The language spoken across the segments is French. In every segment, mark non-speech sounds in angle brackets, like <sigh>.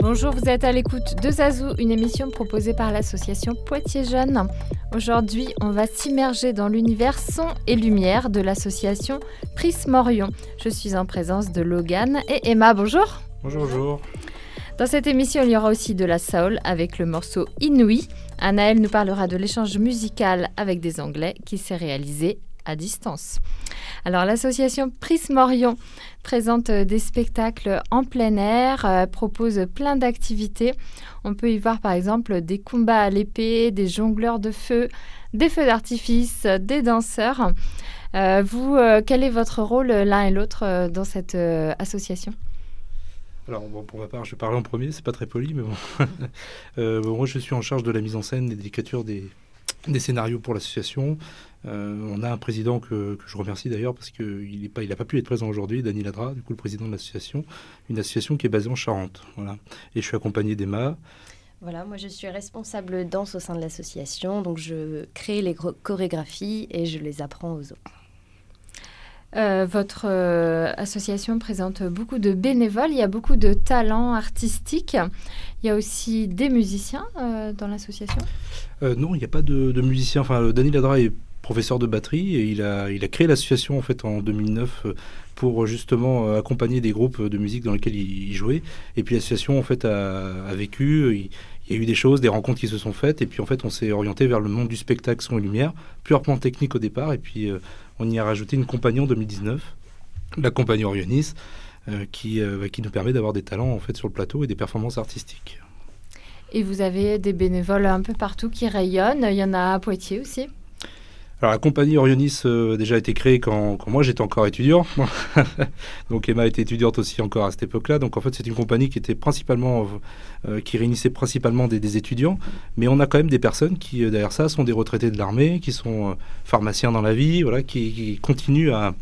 Bonjour, vous êtes à l'écoute de Zazou, une émission proposée par l'association Poitiers Jeunes. Aujourd'hui, on va s'immerger dans l'univers son et lumière de l'association Prisme Orion. Je suis en présence de Logan et Emma. Bonjour. Bonjour, bonjour. Dans cette émission, il y aura aussi de la soul avec le morceau Inouï. Anaël nous parlera de l'échange musical avec des Anglais qui s'est réalisé à distance. Alors l'association Prisme Orion présente euh, des spectacles en plein air, euh, propose plein d'activités. On peut y voir par exemple des combats à l'épée, des jongleurs de feu, des feux d'artifice, des danseurs. Euh, vous, quel est votre rôle l'un et l'autre dans cette association? Alors, pour ma part, je vais parler en premier, c'est pas très poli, mais bon. <laughs> bon. Moi, je suis en charge de la mise en scène et d'écriture des, des scénarios pour l'association. Euh, on a un président que, je remercie d'ailleurs parce qu'il n'a pas, pas pu être présent aujourd'hui, Dany Ladra, du coup le président de l'association, une association qui est basée en Charente. Voilà. Et je suis accompagné d'Emma. Voilà, moi je suis responsable danse au sein de l'association, donc je crée les chorégraphies et je les apprends aux autres. Euh, votre euh, association présente beaucoup de bénévoles, il y a beaucoup de talents artistiques. Il y a aussi des musiciens dans l'association? Non, il n'y a pas de, musiciens. Enfin, professeur de batterie et il a, créé l'association en fait en 2009 euh, pour justement euh, accompagner des groupes de musique dans lesquels il, jouait. Et puis l'association en fait a, vécu, il, y a eu des choses, des rencontres qui se sont faites et puis en fait on s'est orienté vers le monde du spectacle son et lumière, purement technique au départ et puis euh, on y a rajouté une compagnie en 2019, la compagnie Orionis, qui, bah, qui nous permet d'avoir des talents en fait sur le plateau et des performances artistiques. Et vous avez des bénévoles un peu partout qui rayonnent. Il y en a à Poitiers aussi. Alors la compagnie Orionis euh, a déjà été créée quand, moi j'étais encore étudiant. <laughs> donc Emma était étudiante aussi encore à cette époque-là. Donc en fait c'est une compagnie qui était principalement, euh, qui réunissait principalement des, étudiants. Mais on a quand même des personnes qui euh, derrière ça sont des retraités de l'armée, qui sont pharmaciens dans la vie, voilà, qui, continuent à,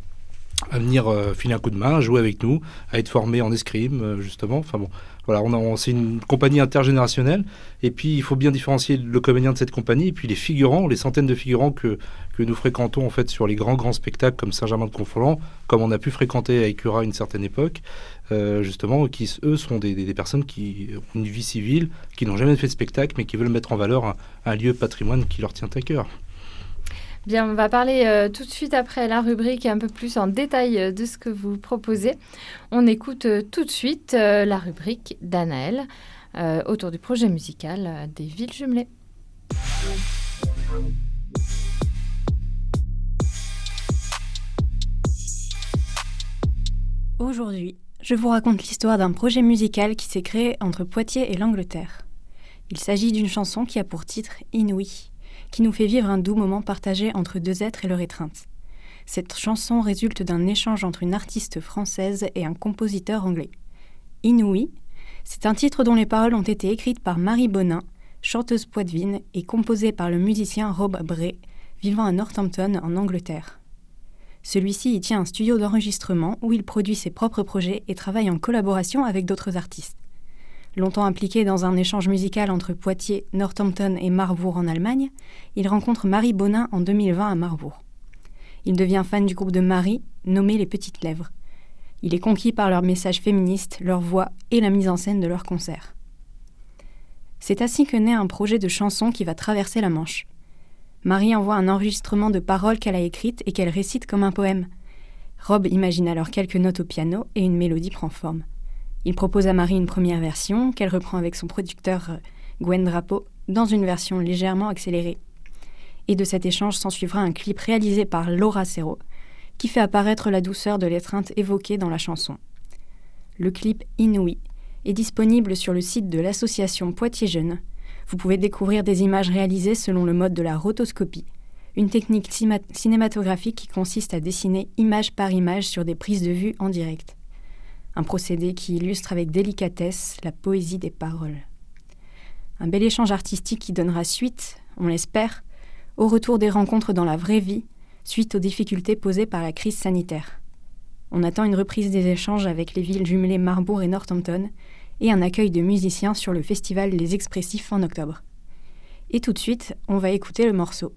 à venir filer un coup de main, à jouer avec nous, à être formés en escrime justement. Enfin bon, voilà, on, c'est une compagnie intergénérationnelle. Et puis, il faut bien différencier le comédien de cette compagnie et puis les figurants, les centaines de figurants que, que nous fréquentons en fait sur les grands grands spectacles comme Saint-Germain-de-Conflans, comme on a pu fréquenter à Écura une certaine époque, euh, justement, qui eux sont des, des, personnes qui ont une vie civile, qui n'ont jamais fait de spectacle, mais qui veulent mettre en valeur un lieu patrimoine qui leur tient à cœur. On va parler euh, tout de suite après la rubrique un peu plus en détail euh, de ce que vous proposez. On écoute euh, tout de suite la rubrique d'Anaël autour du projet musical des villes jumelées. Aujourd'hui, je vous raconte l'histoire d'un projet musical qui s'est créé entre Poitiers et l'Angleterre. Il s'agit d'une chanson qui a pour titre Inouï qui nous fait vivre un doux moment partagé entre deux êtres et leur étreinte. Cette chanson résulte d'un échange entre une artiste française et un compositeur anglais. Inouï, c'est un titre dont les paroles ont été écrites par Marie Bonin, chanteuse poitevine, et composée par le musicien Rob Bray, vivant à Northampton en Angleterre. Celui-ci y tient un studio d'enregistrement où il produit ses propres projets et travaille en collaboration avec d'autres artistes. Longtemps impliqué dans un échange musical entre Poitiers, Northampton et Marbourg en Allemagne, il rencontre Marie Bonin en 2020 à Marbourg. Il devient fan du groupe de Marie, nommé Les Petites Lèvres. Il est conquis par leur message féministe, leur voix et la mise en scène de leurs concerts. C'est ainsi que naît un projet de chanson qui va traverser la Manche. Marie envoie un enregistrement de paroles qu'elle a écrites et qu'elle récite comme un poème. Rob imagine alors quelques notes au piano et une mélodie prend forme. Il propose à Marie une première version qu'elle reprend avec son producteur euh, Gwen Drapeau dans une version légèrement accélérée. Et de cet échange s'ensuivra un clip réalisé par Laura Serrault qui fait apparaître la douceur de l'étreinte évoquée dans la chanson. Le clip Inouï est disponible sur le site de l'association Poitiers Jeunes. Vous pouvez découvrir des images réalisées selon le mode de la rotoscopie, une technique cinématographique qui consiste à dessiner image par image sur des prises de vue en direct un procédé qui illustre avec délicatesse la poésie des paroles. Un bel échange artistique qui donnera suite, on l'espère, au retour des rencontres dans la vraie vie, suite aux difficultés posées par la crise sanitaire. On attend une reprise des échanges avec les villes jumelées Marbourg et Northampton, et un accueil de musiciens sur le festival Les Expressifs en octobre. Et tout de suite, on va écouter le morceau.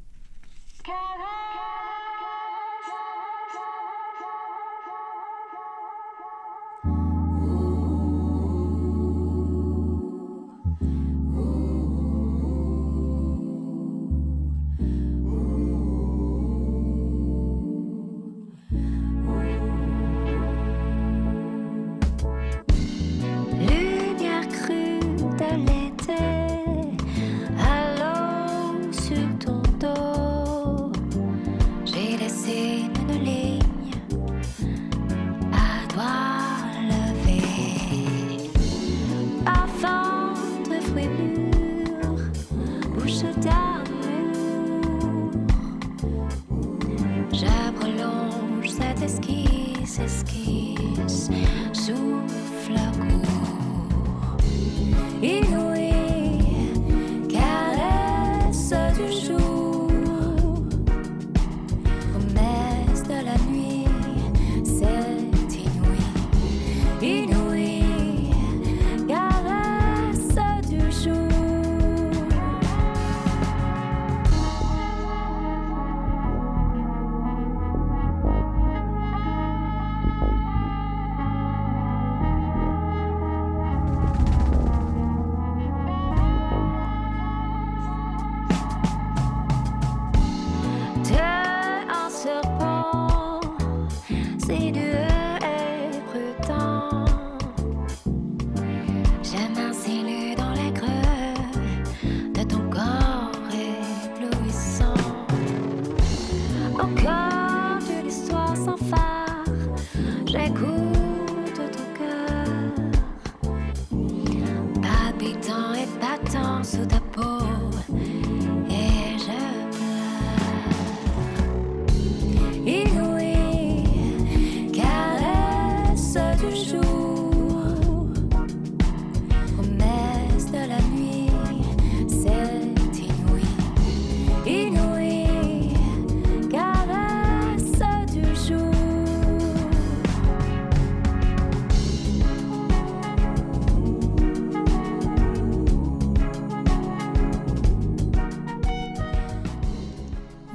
告诉他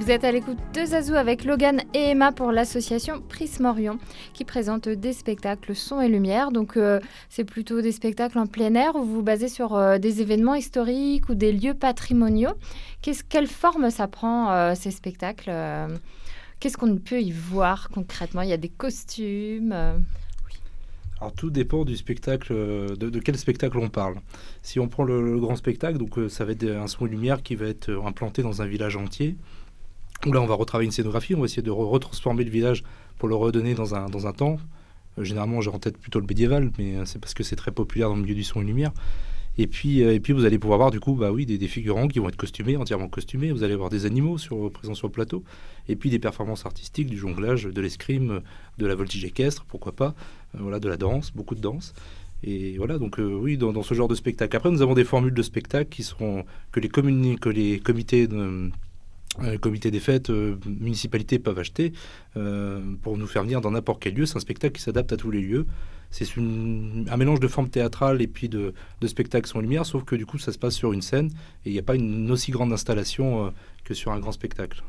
Vous êtes à l'écoute de Zazou avec Logan et Emma pour l'association Prisme Orion qui présente des spectacles son et lumière. Donc euh, c'est plutôt des spectacles en plein air où vous vous basez sur euh, des événements historiques ou des lieux patrimoniaux. quelle forme ça prend euh, ces spectacles Qu'est-ce qu'on peut y voir concrètement? Il y a des costumes alors tout dépend du spectacle, de, quel spectacle on parle. Si on prend le, grand spectacle, donc ça va être un son et lumière qui va être implanté dans un village entier là, on va retravailler une scénographie, on va essayer de retransformer le village pour le redonner dans un, dans un temps. Euh, généralement, j'ai en tête plutôt le médiéval, mais euh, c'est parce que c'est très populaire dans le milieu du son et lumière. Et puis, euh, et puis vous allez pouvoir voir du coup bah oui, des, figurants qui vont être costumés, entièrement costumés. Vous allez voir des animaux sur, présents sur le plateau. Et puis des performances artistiques, du jonglage, de l'escrime, de la voltige équestre, pourquoi pas. voilà, de la danse, beaucoup de danse. Et voilà, donc oui, dans, ce genre de spectacle. Après, nous avons des formules de spectacle qui seront que les, que les comités de, comité des fêtes, euh, municipalités peuvent acheter euh, pour nous faire venir dans n'importe quel lieu. C'est un spectacle qui s'adapte à tous les lieux. C'est un mélange de forme théâtrale et puis de, de spectacle sans lumière, sauf que du coup ça se passe sur une scène et il n'y a pas une aussi grande installation que sur un grand spectacle.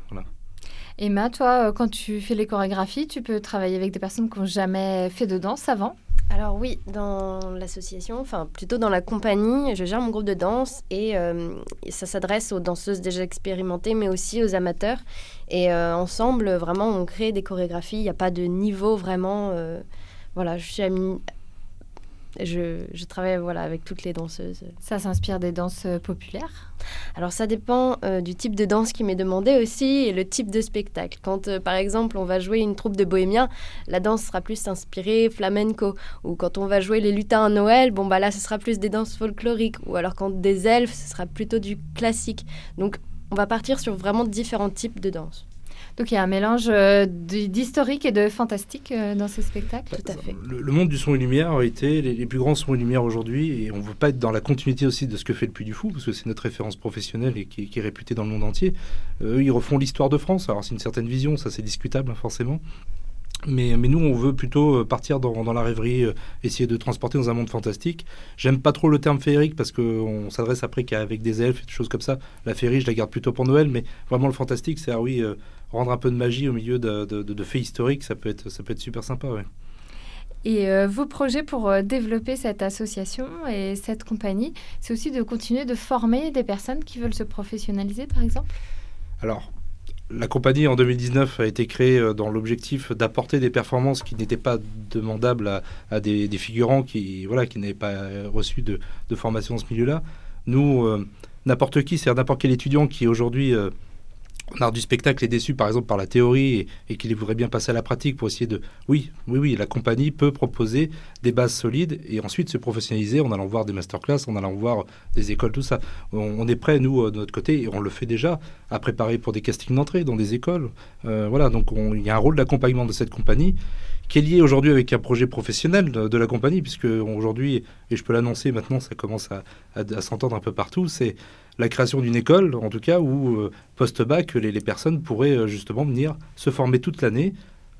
Emma, toi, quand tu fais les chorégraphies, tu peux travailler avec des personnes qui n'ont jamais fait de danse avant? Alors oui, dans l'association, enfin plutôt dans la compagnie, je gère mon groupe de danse et euh, ça s'adresse aux danseuses déjà expérimentées, mais aussi aux amateurs. Et euh, ensemble, vraiment, on crée des chorégraphies. Il n'y a pas de niveau vraiment. Euh, voilà, je suis je, travaille voilà, avec toutes les danseuses. Ça s'inspire des danses euh, populaires? Alors ça dépend euh, du type de danse qui m'est demandé aussi et le type de spectacle. Quand euh, par exemple on va jouer une troupe de bohémiens, la danse sera plus inspirée flamenco. Ou quand on va jouer les lutins à Noël, bon bah là ce sera plus des danses folkloriques. Ou alors quand des elfes, ce sera plutôt du classique. Donc on va partir sur vraiment différents types de danse. Donc il y a un mélange euh, d'historique et de fantastique euh, dans ce spectacle. Tout à fait. Le, monde du son et lumière a été les, plus grands sons et lumière aujourd'hui, et on ne veut pas être dans la continuité aussi de ce que fait le Puy du Fou, parce que c'est notre référence professionnelle et qui, est réputée dans le monde entier. eux, ils refont l'histoire de France. Alors c'est une certaine vision, ça c'est discutable hein, forcément. Mais, mais, nous, on veut plutôt partir dans, dans la rêverie, essayer de transporter dans un monde fantastique. J'aime pas trop le terme féerique parce qu'on s'adresse après qu'avec des elfes et des choses comme ça. La féerie, je la garde plutôt pour Noël, mais vraiment le fantastique, c'est ah oui, rendre un peu de magie au milieu de, de, de, faits historiques, ça peut être, ça peut être super sympa. Ouais. Et euh, vos projets pour euh, développer cette association et cette compagnie, c'est aussi de continuer de former des personnes qui veulent se professionnaliser, par exemple? Alors, la compagnie en 2019 a été créée euh, dans l'objectif d'apporter des performances qui n'étaient pas demandables à, des, figurants qui voilà qui n'avaient pas reçu de, formation dans ce milieu-là. Nous, n'importe qui, c'est-à-dire n'importe quel étudiant qui aujourd'hui en art du spectacle est déçu par exemple par la théorie et, qu'il voudrait bien passer à la pratique pour essayer de... Oui, oui, oui, la compagnie peut proposer des bases solides et ensuite se professionnaliser en allant voir des masterclass, en allant voir des écoles, tout ça. On, est prêt, nous, euh, de notre côté, et on le fait déjà, à préparer pour des castings d'entrée dans des écoles. Euh, voilà, donc il y a un rôle d'accompagnement de cette compagnie qui est lié aujourd'hui avec un projet professionnel de, la compagnie, puisque aujourd'hui, et je peux l'annoncer maintenant, ça commence à s'entendre un peu partout, c'est la création d'une école, en tout cas, où euh, post-bac, les, les, personnes pourraient euh, justement venir se former toute l'année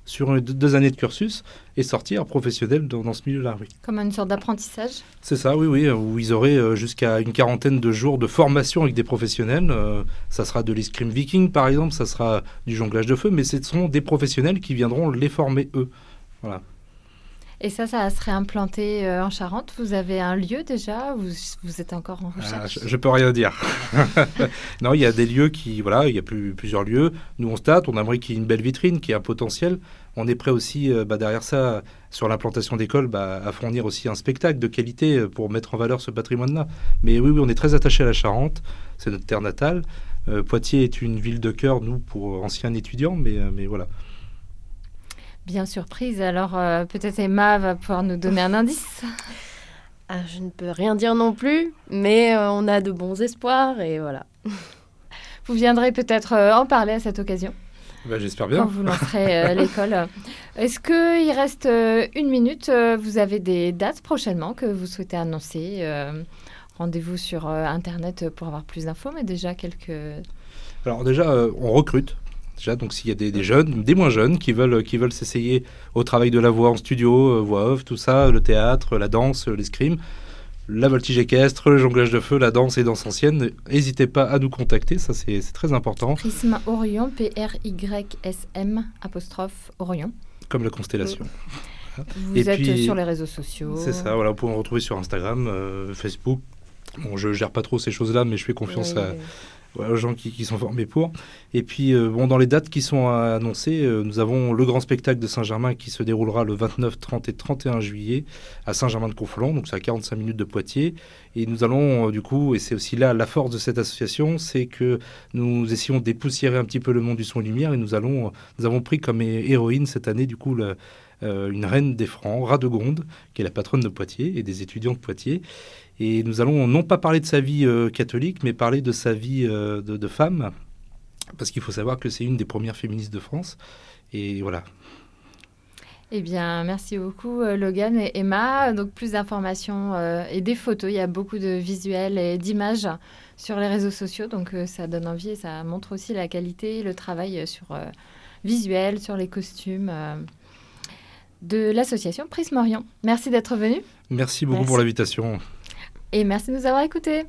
sur deux années de cursus et sortir professionnel dans, ce milieu-là. Oui. Comme une sorte d'apprentissage C'est ça, oui, oui, où ils auraient euh, jusqu'à une quarantaine de jours de formation avec des professionnels. ça sera de l'escrime viking, par exemple, ça sera du jonglage de feu, mais ce sont des professionnels qui viendront les former eux. Voilà. Et ça, ça serait implanté euh, en Charente. Vous avez un lieu déjà vous, vous êtes encore en recherche Je ne peux rien dire. <laughs> non, il y a des lieux qui, voilà, il y a plus, plusieurs lieux. Nous, on stade, on aimerait qu'il y ait une belle vitrine, qui ait un potentiel. On est prêt aussi, euh, bah, derrière ça, sur l'implantation d'écoles, bah, à fournir aussi un spectacle de qualité euh, pour mettre en valeur ce patrimoine-là. Mais oui, oui, on est très attaché à la Charente. C'est notre terre natale. Poitiers est une ville de cœur, nous, pour anciens étudiants, mais, mais voilà bien surprise. Alors euh, peut-être Emma va pouvoir nous donner un indice. <laughs> Ah, je ne peux rien dire non plus, mais euh, on a de bons espoirs et voilà. <laughs> Vous viendrez peut-être euh, en parler à cette occasion. Bah, j'espère bien. Quand vous lancerez <laughs> l'école. Est-ce qu'il reste une minute Vous avez des dates prochainement que vous souhaitez annoncer Rendez-vous sur Internet pour avoir plus d'infos, mais déjà quelques... Alors déjà, on recrute Déjà, donc s'il y a des, jeunes, des moins jeunes, qui veulent, qui veulent s'essayer au travail de la voix en studio, euh, voix off, tout ça, le théâtre, la danse, l'escrime, la voltige équestre, le jonglage de feu, la danse et danse ancienne, n'hésitez pas à nous contacter, ça c'est très important. Prisme Orion, P-R-Y-S-M, apostrophe Orion. Comme la constellation. Vous êtes sur les réseaux sociaux. C'est ça, voilà, vous pouvez me retrouver sur Instagram, euh, Facebook. Bon, je gère pas trop ces choses-là, mais je fais confiance à aux gens qui, sont formés pour. Et puis, euh, bon, dans les dates qui sont annoncées, euh, nous avons le grand spectacle de Saint-Germain qui se déroulera le 29, 30 et 31 juillet à Saint-Germain-de-Conflans, donc c'est à 45 minutes de Poitiers. Et nous allons, euh, du coup, et c'est aussi là la force de cette association, c'est que nous essayons de dépoussiérer un petit peu le monde du son et lumière et nous, allons, nous avons pris comme héroïne cette année, du coup, une reine des Francs, Radegonde, qui est la patronne de Poitiers et des étudiants de Poitiers. Et nous allons non pas parler de sa vie euh, catholique, mais parler de sa vie euh, de, femme, parce qu'il faut savoir que c'est une des premières féministes de France. Et voilà. Eh bien, merci beaucoup euh, Logan et Emma. Donc plus d'informations et des photos. Il y a beaucoup de visuels et d'images sur les réseaux sociaux. Donc ça donne envie et ça montre aussi la qualité, le travail sur visuel, sur les costumes de l'association Prisme Orient. Merci d'être venu. Merci beaucoup pour l'invitation. Et merci de nous avoir écoutés.